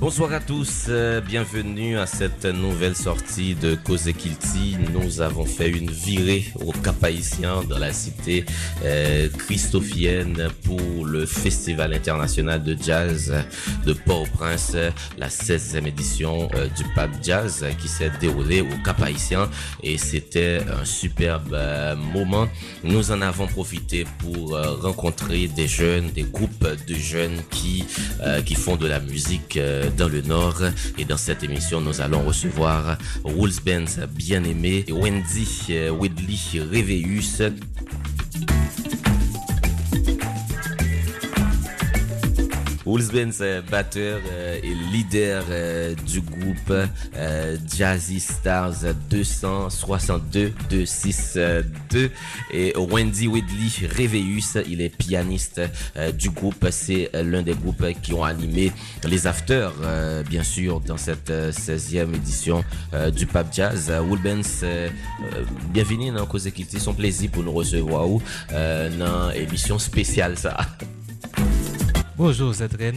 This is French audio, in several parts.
Bonsoir à tous, euh, bienvenue à cette nouvelle sortie de Cause Kilti. Nous avons fait une virée au Cap Haïtien dans la cité euh, christophienne pour le Festival international de jazz de Port-au-Prince, la 16e édition euh, du Pape Jazz qui s'est déroulé au Cap Haïtien et c'était un superbe euh, moment. Nous en avons profité pour rencontrer des jeunes, des groupes de jeunes qui, qui font de la musique dans le Nord. Et dans cette émission, nous allons recevoir Wolves Benz bien-aimé, Wendy euh, Whitley Réveillus, Euh, batteur euh, et leader euh, du groupe euh, Jazzy Stars 262 262 et Wendy Whitley Réveillus, il est pianiste du groupe. C'est l'un des groupes qui ont animé les afters, bien sûr, dans cette euh, 16e édition du Pap Jazz. Euh, bienvenue dans Cause Equity. Son plaisir pour nous recevoir dans émission spéciale ça. Bonjour Zedren.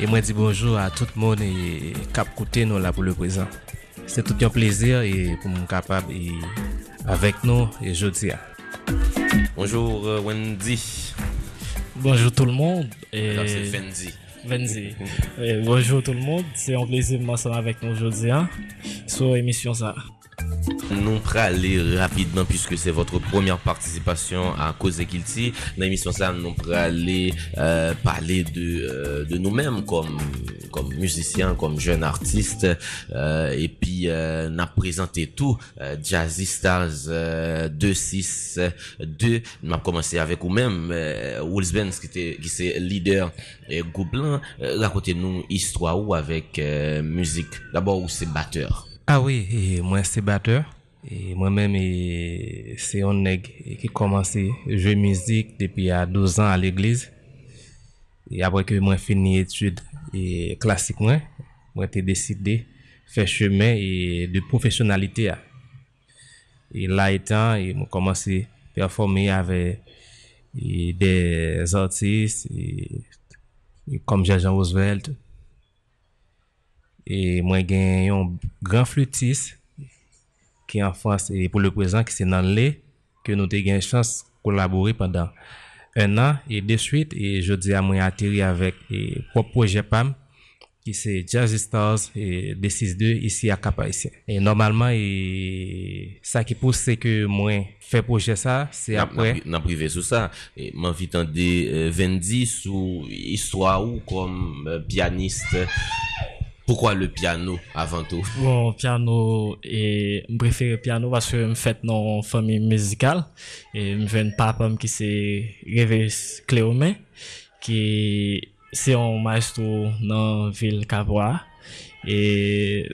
Et moi dis bonjour à tout le monde et cap côté nous là pour le présent. C'est tout un plaisir et pour mon capable et avec nous et jeudi. Bonjour euh, Wendy. Bonjour tout le monde. Et c'est Fendi. Bonjour tout le monde. C'est un plaisir de m'asseoir avec nous aujourd'hui hein, sur l'émission ça. Nous aller rapidement puisque c'est votre première participation à Cause Guilty. Dans l'émission ça, nous aller euh, parler de, euh, de nous-mêmes comme, comme musiciens, comme jeunes artistes. euh, et puis, euh, nous présenté tout. Euh, Jazzy Stars euh, 262. Nous avons commencé avec vous-même. Euh, Wolves Benz qui était qui c'est leader et. Euh, Racontez-nous histoire ou avec euh, musique. D'abord, où c'est batteur? Ah oui, moi c'est batteur. Et moi-même, c'est un nègre qui commence à jouer musique depuis à 12 ans à l'église. Et après que moi fini études et classiques, moi, moi j'ai décidé faire chemin et de professionnalité. ah. Et là étant, et moi commencé à performer avec des artistes et, comme Jean Roosevelt. E mwen gen yon gran flutis ki an Frans e pou le prezant ki se nan le ke nou te gen chans kolabori pandan un an e de suite e jodi a mwen atiri avek e prop proje PAM ki se Jazz Stars e D62 isi a Kapaissien. E normalman e sa ki pou se ke mwen fe proje sa se apre. Nan prive sou sa, e, mwen vitan de euh, vendi sou istwa ou kom euh, pianiste pourquoi le piano avant tout? Bon, piano et je préfère piano parce que je fait dans une famille musicale et je viens de papa qui c'est Réveil Cléomé qui c'est un maestro dans la ville Capois et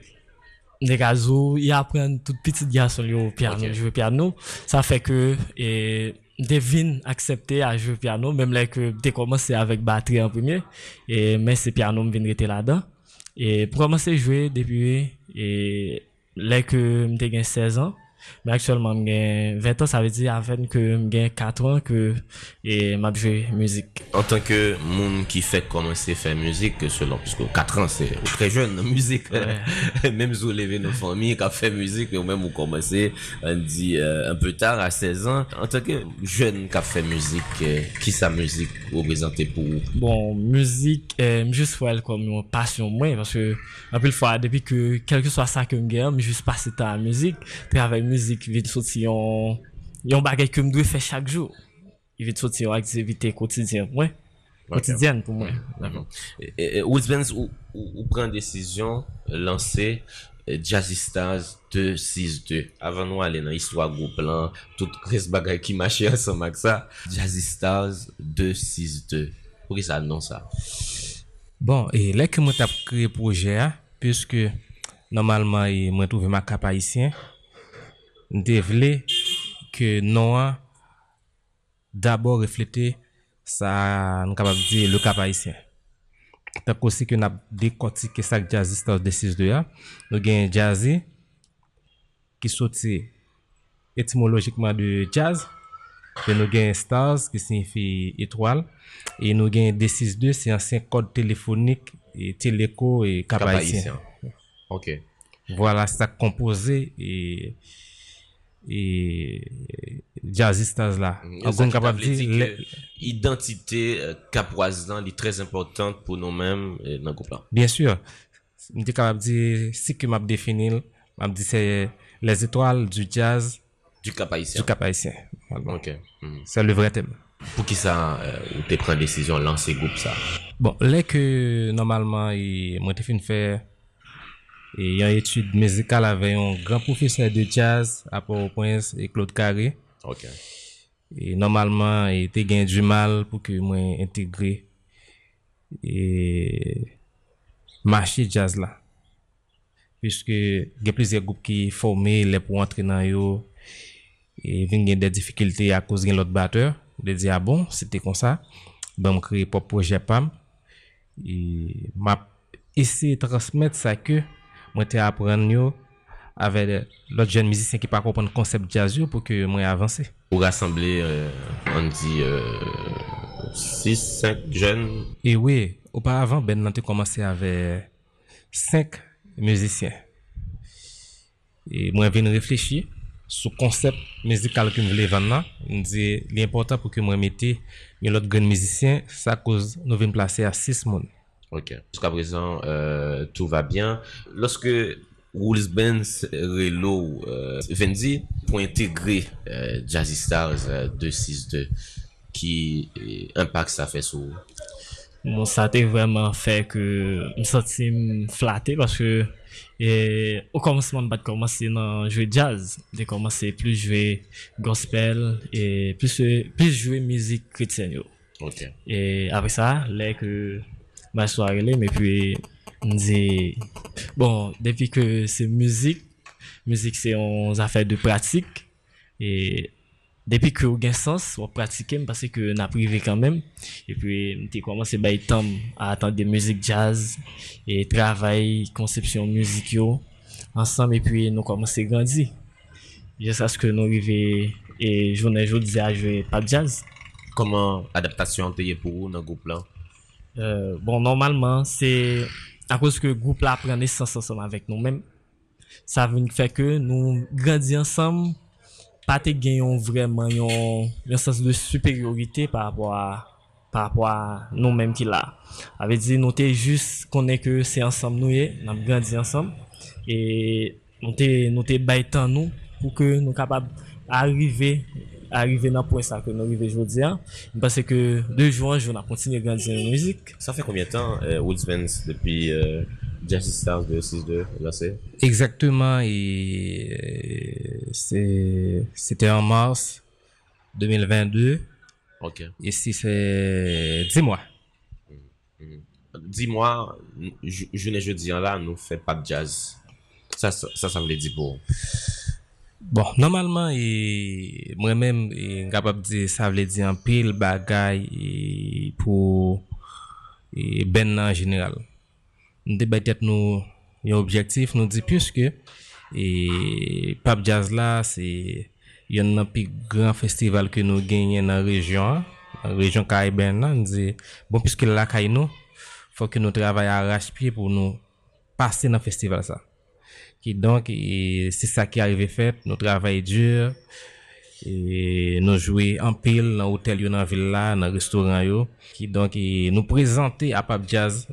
des gazou, il apprend tout petit garçon au piano, jouer piano. Ça fait que et devine accepter à jouer piano même là que dès commencé avec batterie en premier et mais c'est piano me vient rester là-dedans. Et pour commencer à jouer depuis et là que j'ai gagné 16 ans, mais actuellement j'ai 20 ans, ça veut dire avant que j'ai 4 ans que m'a joué musique. en tant que monde qui fait commencer à faire musique selon puisque 4 ans c'est ou très jeune en musique. Même si vous levez nos familles qui a fait musique ou même vous commencez on euh, un peu tard à 16 ans. En tant que jeune qui a fait musique euh, qui sa musique représentée pour vous? Bon, musique, euh, juste comme une passion moi parce que un peu de fois depuis que quel que soit ça que me me juste passer temps müzik vin soti yon, yon bagay ke mdwe fè chak jou. Vin soti yon aktivite kotidyen mwen. Kotidyen pou mwen. Woodsbands ou pren desisyon euh, lanse euh, Jazzistaz 262. Avan nou ale nan histwa goup lan, tout kres bagay ki mache ansan mak sa. Jazzistaz 262. Pou ki sa nan sa? Bon, e lek mwen tap kre proje a, pweske normalman mwen touve ma kapayisyen, vle que non a d'abord refléter ça, nous capable dire le cap haïtien. osi ke nap dekotike sak jazzy stars de 6-2 ya. Nou gen jazzy, ki soti etimologikman de jazz, pe nou gen stars, ki signifi etwal, e nou gen D6-2, si ansyen kod telefonik, e teleko, e kapayisyen. Ok. Voilà, sa kompose, e... et E, jazzistas la. Mm, Agon kapap di... Identite kapwazan li trez importante pou nou men nan euh, goup la. Bien sur. Mdi kapap di, si ki map definil, map di se les etoal du jazz du cap haïtien. Du cap haïtien. Ok. Mm. C'est le vrai thème. Pou ki sa euh, ou te pren desisyon lan se goup sa? Bon, lè ke normalman mwen te fin fè et une étude musicale avec un grand professeur de jazz à Port-au-Prince et Claude Carré. Ok. Et normalement, il était gagné du mal pour que moi intégrer et marché jazz là. Puisque il y a plusieurs groupes qui formés les pour entrer dans yo et il des difficultés à cause de l'autre batteur. De dire ah bon, c'était comme ça. Ben, créé pour projet PAM. Et m'a essayé de transmettre ça que moi te apprendre avec l'autre jeune musicien qui pas comprendre le concept jazz pour que moi avancer. Pour rassembler euh, on dit 6 5 jeunes. Et oui, auparavant Ben a commencé avec 5 musiciens. Et moi viens réfléchir sur le concept musical que je voulais vendre. Je dis l'important pour que moi mette l'autre jeune musicien, ça cause nous venons placer à 6 personnes. Ok. Jusqu'à présent, euh, tout va bien. Lorsque Wolves-Benz Relo euh, Vendi pour intégrer euh, Jazzy Stars euh, 262 qui euh, impact ça fait sur Bon, ça a vraiment fait que je me sentais flatté parce que et, au commencement, je commencé à jouer jazz. J'ai commencé plus jouer gospel et plus, euh, plus jouer musique chrétienne. Ok. Et après ça, là que ma soirée mais puis dit bon depuis que c'est musique musique c'est une affaire de pratique et depuis que a sens on pratiquer parce que n'a privé quand même et puis j'ai commencé à temps à attendre des musiques jazz et travail conception musicale ensemble et puis nous commencé à grandir jusqu'à ce que nous arrivions et journée jour à jouer pas jazz. Comment adaptation pour vous dans le groupe là? Euh, bon, normalman, se a kouz ke goup la pren nesans ansam avèk nou mèm, sa ven fè ke nou grandi ansam, patè genyon vreman yon, yon sens de superiorite par rapport a, par rapport a nou mèm ki la. Avè di, nou te jous konè ke se ansam nou ye, nan grandi ansam, e nou te, nou te bay tan nou pou ke nou kapab arrive arrivé dans point ça que nous arrivons aujourd'hui. Parce que de jour en jour, on a continué à grandir la musique. Ça fait combien de temps, euh, Woodspence, depuis euh, Justice Stars de 6-2, là c'est Exactement, et euh, c'était en mars 2022. Ok. Et si c'est 10 mois. 10 mois, je, je ne jeudi en là, nous fait pas de jazz. Ça, ça, ça, ça voulait dire pour. Bon, normalman, mwen men, ngapap di, sa vle di an pil bagay pou ben nan general. Nou de baytet nou yon objektif, nou di pwiske, pap jazz la, yon nan pi gran festival ke nou genyen nan rejyon, nan rejyon kay ben nan, nou di, bon pwiske la kay nou, fwa ke nou travay a rachpi pou nou pase nan festival sa. Qui donc, c'est ça qui arrive fait. Nous travaillons dur. Et nous jouons en pile dans l'hôtel, dans la ville, dans le restaurant. Qui donc, nous présenter à Pap Jazz.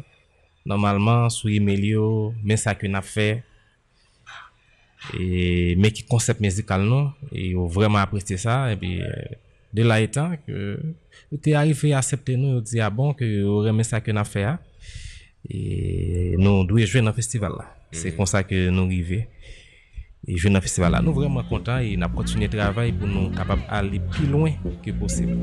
Normalement, sur Emilio, mais ça qu'on a fait. Et, mais qui concept musical, non? Et vraiment apprécié ça. Et puis, euh, de là étant que, tu arrivé à accepter nous, dit, ah bon, que vous aimez ça qu'on a fait. Hein. Et nous devons jouer dans le festival là. C'est comme ça que nous arrivons. Et jouer dans festival là. Nous sommes vraiment contents et nous continué le travail pour nous capables d'aller plus loin que possible.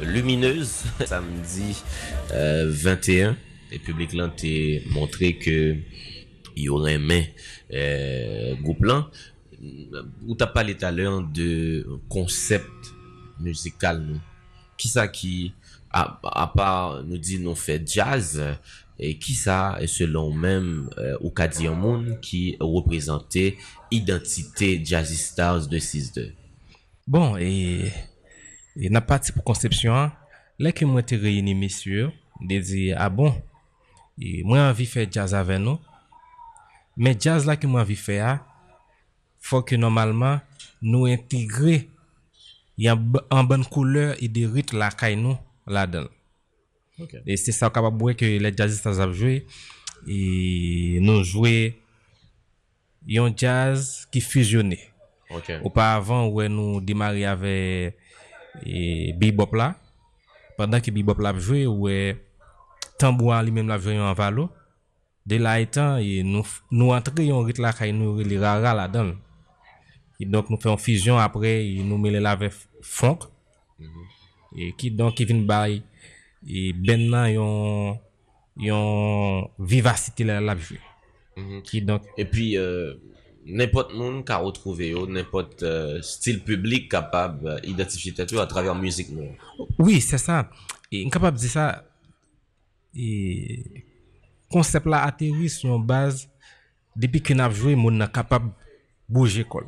Lumineuse samedi 21 et public là montré que il y aurait un euh, là. Ou t'as parlé tout à l'heure de concept musical qui ça qui à, à part nous dit nous fait jazz et qui ça est selon même euh, au monde qui représentait identité Jazzy Stars de 6-2 bon et et n'a pas pour conception là que moi été réuni messieurs de dire ah bon? Et moi envie faire jazz avec nous. Mais jazz là que moi envie faire faut que normalement nous intégrer y a en bonne couleur et des rythmes là nous là-dedans. Et c'est ça capable que les jazzistes ont joué. Et nous jouer un jazz qui fusionnait. Auparavant, où nous démarrions avec bebop là, pendant que bebop l'a joué, où tambour lui-même l'a joué en valo, de là étant, et nous, nous entrions rythme là, nous les rara là-dedans. Et donc, nous faisons fusion après, et nous mêlons avec funk. Mhm. Et qui donc, Kevin Bay, et ben nan yon yon vivacité la la mm qui donc et puis euh, n'importe monde qu'a retrouvé n'importe euh, style public capable d'identifier tout à travers musique non oui c'est ça. Et capable de dire ça. Et concept là atterri sur une base. Depuis qu'on a joué mon capable bouger col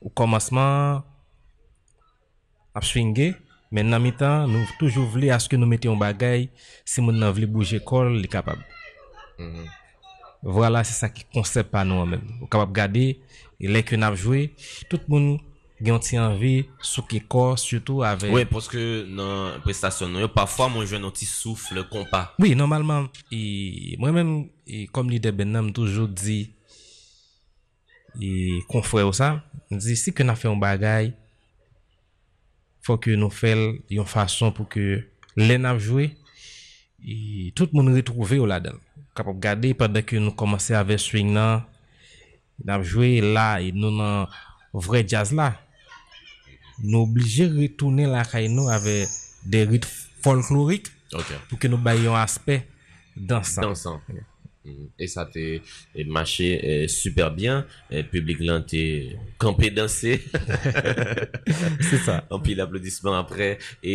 au commencement a swingé. Mais dans le temps, nous toujours voulu à ce que nous mettions un bagage, si nous voulons bouger il est capable. Mm-hmm. Voilà, c'est ça qui concept par nous même. Vous capable garder les que n'a joué, tout le monde gen ti anvi sou ki kor, surtout ave... Oui, poske nan prestasyon nou yo, pafwa mwen jwen nou ti soufle kompa. Oui, normalman, e, mwen men, e, kom li de ben nam toujou di, e, konfwe ou sa, di, si ke nan fe yon bagay, fwa ke nou fel yon fason pou ke lè nan ap jwe, et tout le monde retrouve au là-dedans. Capable garder pendant que nous commençons avec swing là, n'a joué là et nous dans vrai jazz là. Nous obligés de retourner là nous avec des rythmes folkloriques pour que nous baillions aspect dansant. Dansant. E sa te mache eh, super bien. Eh, Publik lan te kampe danse Se sa Anpi l'aplodisman apre E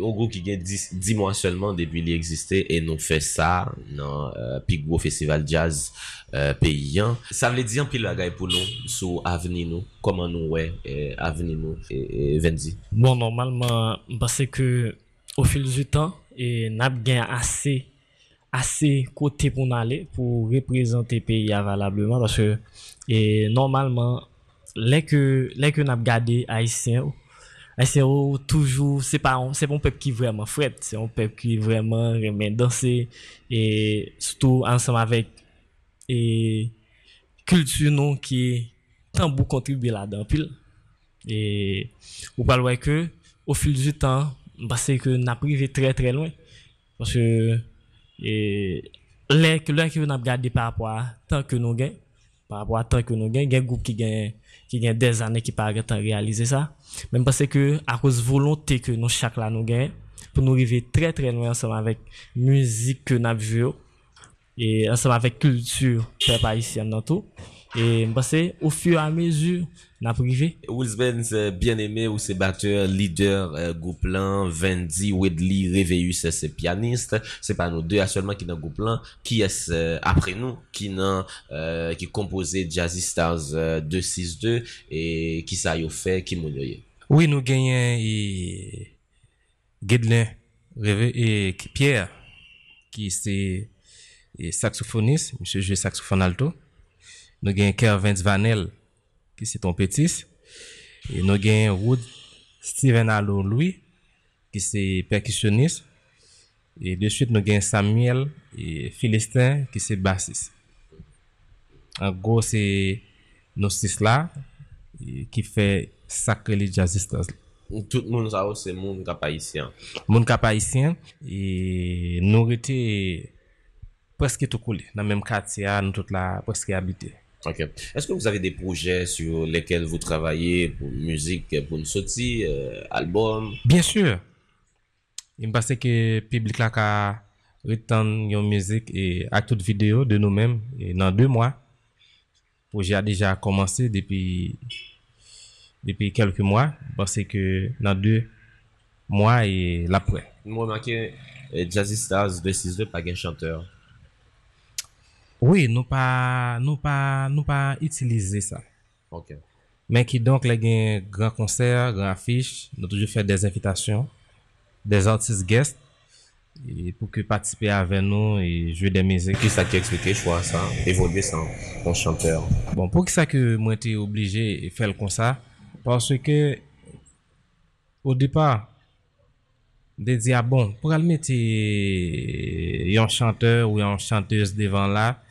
ou gou ki gen 10 mwa selman Depi li eksiste E nou fe sa Nan euh, pik gwo festival jazz euh, Peyan Sa vle di anpi lagay pou nou Sou aveni nou Koman nou we eh, Aveni nou Vendi Bon normalman Mpase ke Ou fil du tan E nap gen ase ase kote pou nan ale pou reprezenter peyi avalableman parce e, normalman lèk yo nap gade Aisyen ou Aisyen ou toujou se pa yon pep ki vreman fred se yon pep ki vreman remen danse e soutou ansam avèk e kultu nou ki tanbou kontribuye la dan pil e ou pal wè ke ou fil du tan basè ke nap rive tre tre lwen parce et l'un qui nous regardé par rapport à tant que nous gagnons par rapport à tant que nous gagnons il y a un groupe qui gagne des années qui pas temps réaliser ça. Même parce que à cause volonté que nous gagnons pour nous arriver très très loin ensemble avec musique que nous vu et ensemble avec culture peuple haïtien dans tout Et je au fur et à mesure, la privé. Benz, Spence, bien aimé, ou c'est batteur, leader, euh, gouplan, plan, Vendy, Wedley, Reveus, euh, c'est pianiste. C'est pas nous deux actuellement qui dans gouplan, plan. Qui est euh, après nous, qui dans, euh, qui composé Jazzy Stars euh, 262 et qui ça y fait, qui m'a Oui, nous gagnons et Guedlin, et Pierre, qui c'est saxophoniste, monsieur joue saxophone alto. nou gen Kervins Vanel, ki se ton petis, e nou gen Wood Steven Alon Louis, ki se perkisyonist, e de chwit nou gen Samuel e Philistin, ki se basis. An go se nou sis la, e, ki fe sakre li jazzistas. Tout moun sa ou se moun kapayisyen. Moun kapayisyen, e nou rete preske tou kouli, nan menm kati ya nou tout la preske habite. Ok. Est-ce que vous avez des projets sur lesquels vous travaillez pour musique, pour une sortie, euh, album? Bien sûr. Il me passe que le public là a retenu une musique et à toute vidéo de nous-mêmes et dans deux mois. Le projet a déjà commencé depuis, depuis quelques mois parce que dans deux mois et l'après. Moi, remarqué, euh, Jazzy Stars 262, pas un chanteur. Oui, nous pas, pas, nous pas utiliser ça. Ok. Mais qui donc, les gain grand concert, grand affiche, nous toujours fait des invitations, des artistes guests, et pour que participer avec nous et jouer des musiques. Qui ça qui expliqué choix ça, évoluer sans un chanteur? Bon, pour qui ça que moi été obligé de faire comme ça? Parce que, au départ, de dire, ah bon, pour aller mettre un chanteur ou une chanteuse devant là,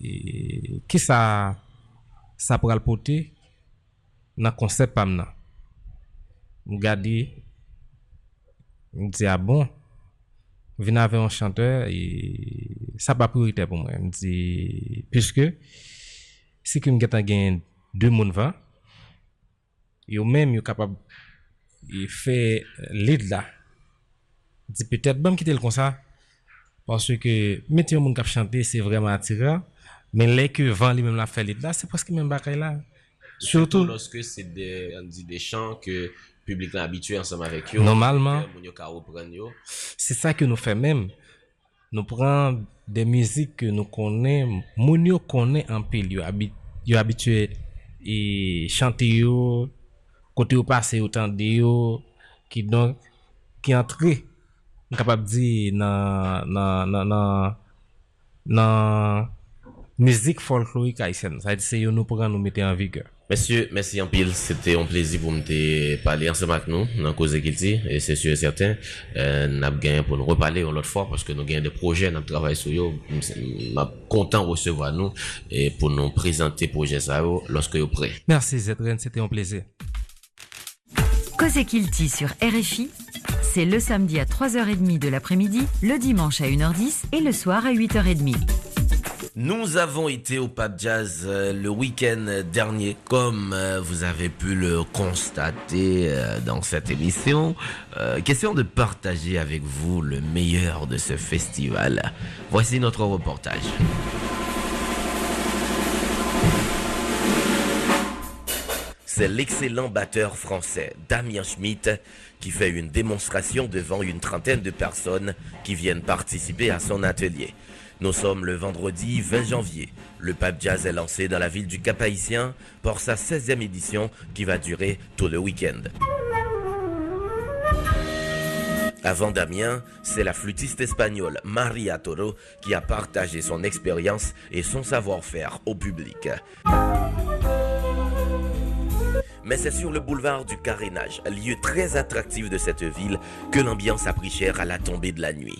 et, qui ça, ça pourra le porter dans le concept pas maintenant? Je regarde, je dis, ah bon, venir avec un chanteur, et ça pas priorité pour moi. Je dis, puisque, si que je gagne deux moun va, yo même yo capable de faire lead là dit peut-être bon quitter le comme ça parce que mettre un monde qui chanter c'est vraiment attirant. Mais les que vent lui même la fait là c'est presque même bagaille là. Surtout lorsque c'est des on dit des chants que le public est habitué ensemble avec eux normalement. c'est ça que nous fait même. Nous prenons des musiques que nous connaissons moun connaît en pile yo habitué et chanter yo côté au passé autant de yo qui donc qui entré capable dire dans dans dans dans musique folklorique haïtienne ça c'est nous pour nous mettre en vigueur Messieurs, merci en pile. C'était un plaisir pour me parler ensemble avec nous dans Cause. Et c'est sûr et certain, euh, nous avons gagné pour nous reparler une autre fois parce que nous avons des projets, nous travaillons sur eux. Nous sommes contents de recevoir nous et pour nous présenter projets ça lorsque vous prêts. Merci Zedren, c'était un plaisir. Cause Kilti sur RFI, c'est le samedi à 3h30 de l'après-midi, le dimanche à 1h10 et le soir à 8h30. Nous avons été au Pape Jazz euh, le week-end dernier, comme euh, vous avez pu le constater euh, dans cette émission. question de partager avec vous le meilleur de ce festival. Voici notre reportage. C'est l'excellent batteur français Damien Schmitt qui fait une démonstration devant une trentaine de personnes qui viennent participer à son atelier. Nous sommes le vendredi 20 janvier. Le Pape Jazz est lancé dans la ville du Cap-Haïtien pour sa 16e édition qui va durer tout le week-end. Avant Damien, c'est la flûtiste espagnole Maria Toro qui a partagé son expérience et son savoir-faire au public. Mais c'est sur le boulevard du Carénage, lieu très attractif de cette ville, que l'ambiance a pris cher à la tombée de la nuit.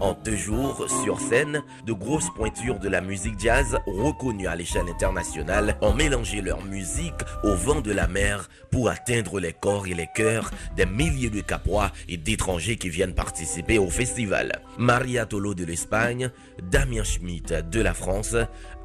En deux jours, sur scène, de grosses pointures de la musique jazz, reconnues à l'échelle internationale, ont mélangé leur musique au vent de la mer pour atteindre les corps et les cœurs des milliers de capois et d'étrangers qui viennent participer au festival. Maria Tolo de l'Espagne, Damien Schmidt de la France,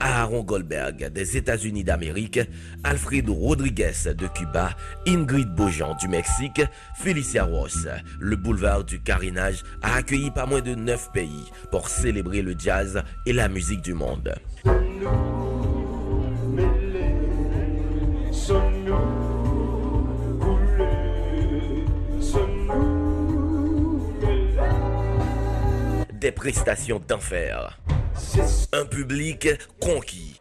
Aaron Goldberg des États-Unis d'Amérique, Alfredo Rodriguez de Cuba, Ingrid Bojan du Mexique, Felicia Ross. Le boulevard du Carinage a accueilli pas moins de neuf pays pour célébrer le jazz et la musique du monde. Des prestations d'enfer. Un public conquis.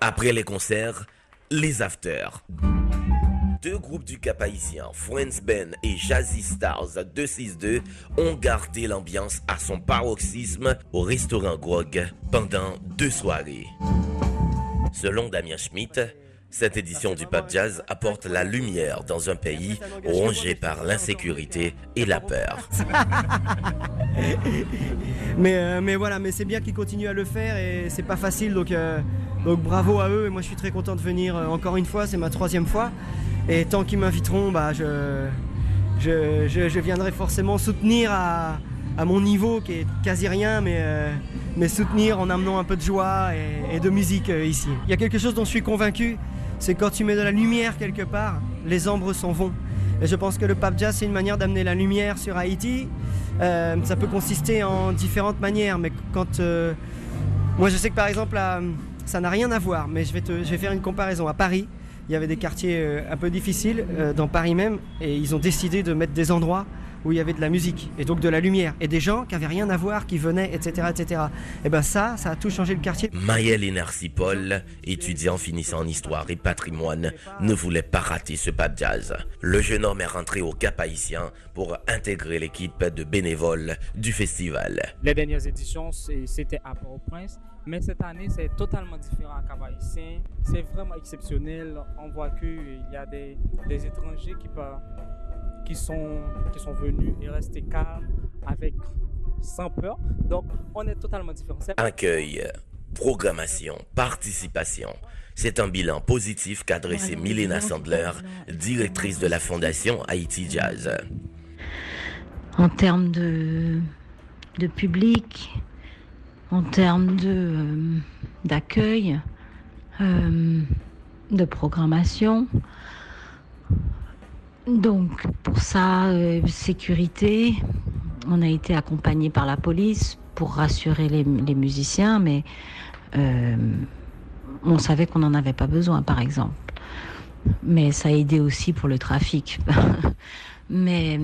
Après les concerts, les afters. Deux groupes du Cap haïtien, Friends Ben et Jazzy Stars 262, ont gardé l'ambiance à son paroxysme au restaurant Grog pendant deux soirées. Selon Damien Schmitt, cette édition du Pape Jazz apporte la lumière dans un pays rongé par l'insécurité et la peur. mais, euh, mais voilà, mais c'est bien qu'ils continuent à le faire et c'est pas facile donc, euh, donc bravo à eux et moi je suis très content de venir euh, encore une fois, c'est ma troisième fois et tant qu'ils m'inviteront, bah, je, je, je, viendrai forcément soutenir à, à mon niveau qui est quasi rien, mais, mais soutenir en amenant un peu de joie et, de musique ici. Il y a quelque chose dont je suis convaincu, c'est quand tu mets de la lumière quelque part, les ombres s'en vont. Et je pense que le Pape Jazz, c'est une manière d'amener la lumière sur Haïti. ça peut consister en différentes manières, mais quand... moi je sais que par exemple, ça n'a rien à voir, mais je vais, faire une comparaison. À Paris, il y avait des quartiers euh, un peu difficiles euh, dans Paris même, et ils ont décidé de mettre des endroits où il y avait de la musique et donc de la lumière et des gens qui avaient rien à voir, qui venaient, etc., etc. Et ben ça, ça a tout changé le quartier. Maël Paul, étudiant finissant en histoire et patrimoine, ne voulait pas rater ce pas de jazz. Le jeune homme est rentré au Cap Haïtien pour intégrer l'équipe de bénévoles du festival. Les dernières éditions, c'était à Port-au-Prince. Mais cette année, c'est totalement différent à Cap Haïtien. C'est vraiment exceptionnel. On voit qu'il y a des, des étrangers qui, qui, sont, qui sont venus et restés calmes, avec, sans peur. Donc, on est totalement différent. Accueil, programmation, participation. C'est un bilan positif qu'a dressé Milena Sandler, directrice de la fondation Haïti Jazz. En termes de, de public, en termes de, euh, d'accueil, euh, de programmation. Donc pour ça, euh, sécurité, on a été accompagné par la police pour rassurer les, les musiciens, mais on savait qu'on n'en avait pas besoin, par exemple. Mais ça a aidé aussi pour le trafic. mais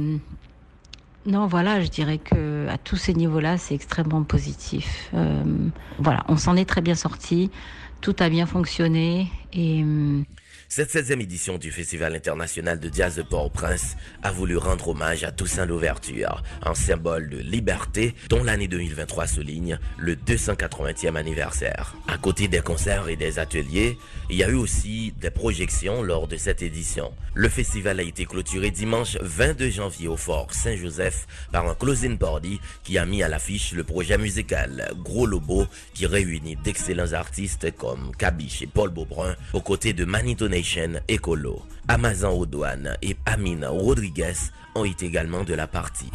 non, voilà, je dirais que à tous ces niveaux-là, c'est extrêmement positif. Euh, voilà, on s'en est très bien sorti, tout a bien fonctionné et hum, cette 16e édition du Festival international de jazz de Port-au-Prince a voulu rendre hommage à Toussaint Louverture, un symbole de liberté dont l'année 2023 souligne le 280e anniversaire. À côté des concerts et des ateliers, il y a eu aussi des projections lors de cette édition. Le festival a été clôturé dimanche 22 janvier au Fort Saint-Joseph par un closing party qui a mis à l'affiche le projet musical Gros Lobo qui réunit d'excellents artistes comme Kabiche et Paul Beaubrun aux côtés de Manito Nation Écolo. Amazon Odouane et Amina Rodriguez ont été également de la partie.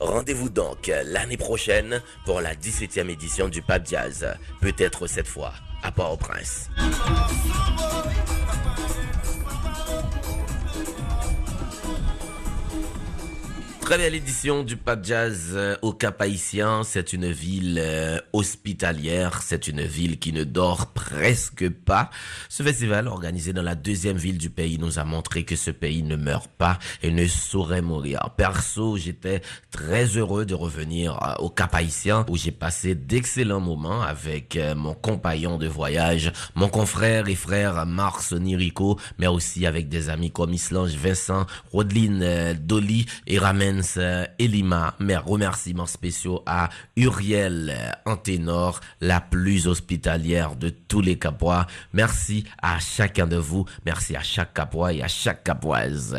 Rendez-vous donc l'année prochaine pour la 17e édition du Pape Jazz, peut-être cette fois à Port-au-Prince. Très belle édition du Pape Jazz euh, au Cap Haïtien. C'est une ville euh, hospitalière. C'est une ville qui ne dort presque pas. Ce festival, organisé dans la deuxième ville du pays, nous a montré que ce pays ne meurt pas et ne saurait mourir. Perso, j'étais très heureux de revenir euh, au Cap Haïtien où j'ai passé d'excellents moments avec mon compagnon de voyage, mon confrère et frère Mars Nirico, mais aussi avec des amis comme Islange Vincent, Rodeline Dolly et Ramen Elima. Mes remerciements spéciaux à Uriel Anténor, la plus hospitalière de tous les Capois. Merci à chacun de vous. Merci à chaque Capois et à chaque Capoise.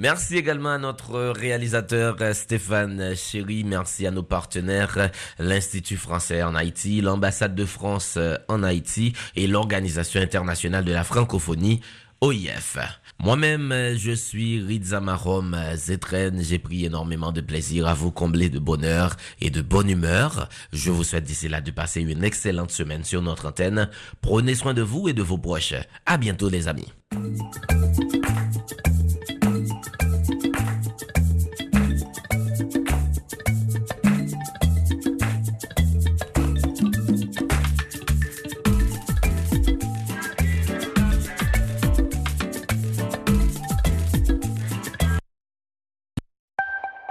Merci également à notre réalisateur euh, Stéphane Chéry. Merci à nos partenaires, l'Institut français en Haïti, l'ambassade de France euh, en Haïti et l'Organisation internationale de la francophonie, OIF. Moi-même, euh, je suis Rizamarom Zetren. J'ai pris énormément de plaisir à vous combler de bonheur et de bonne humeur. Je vous souhaite d'ici là de passer une excellente semaine sur notre antenne. Prenez soin de vous et de vos proches. À bientôt, les amis.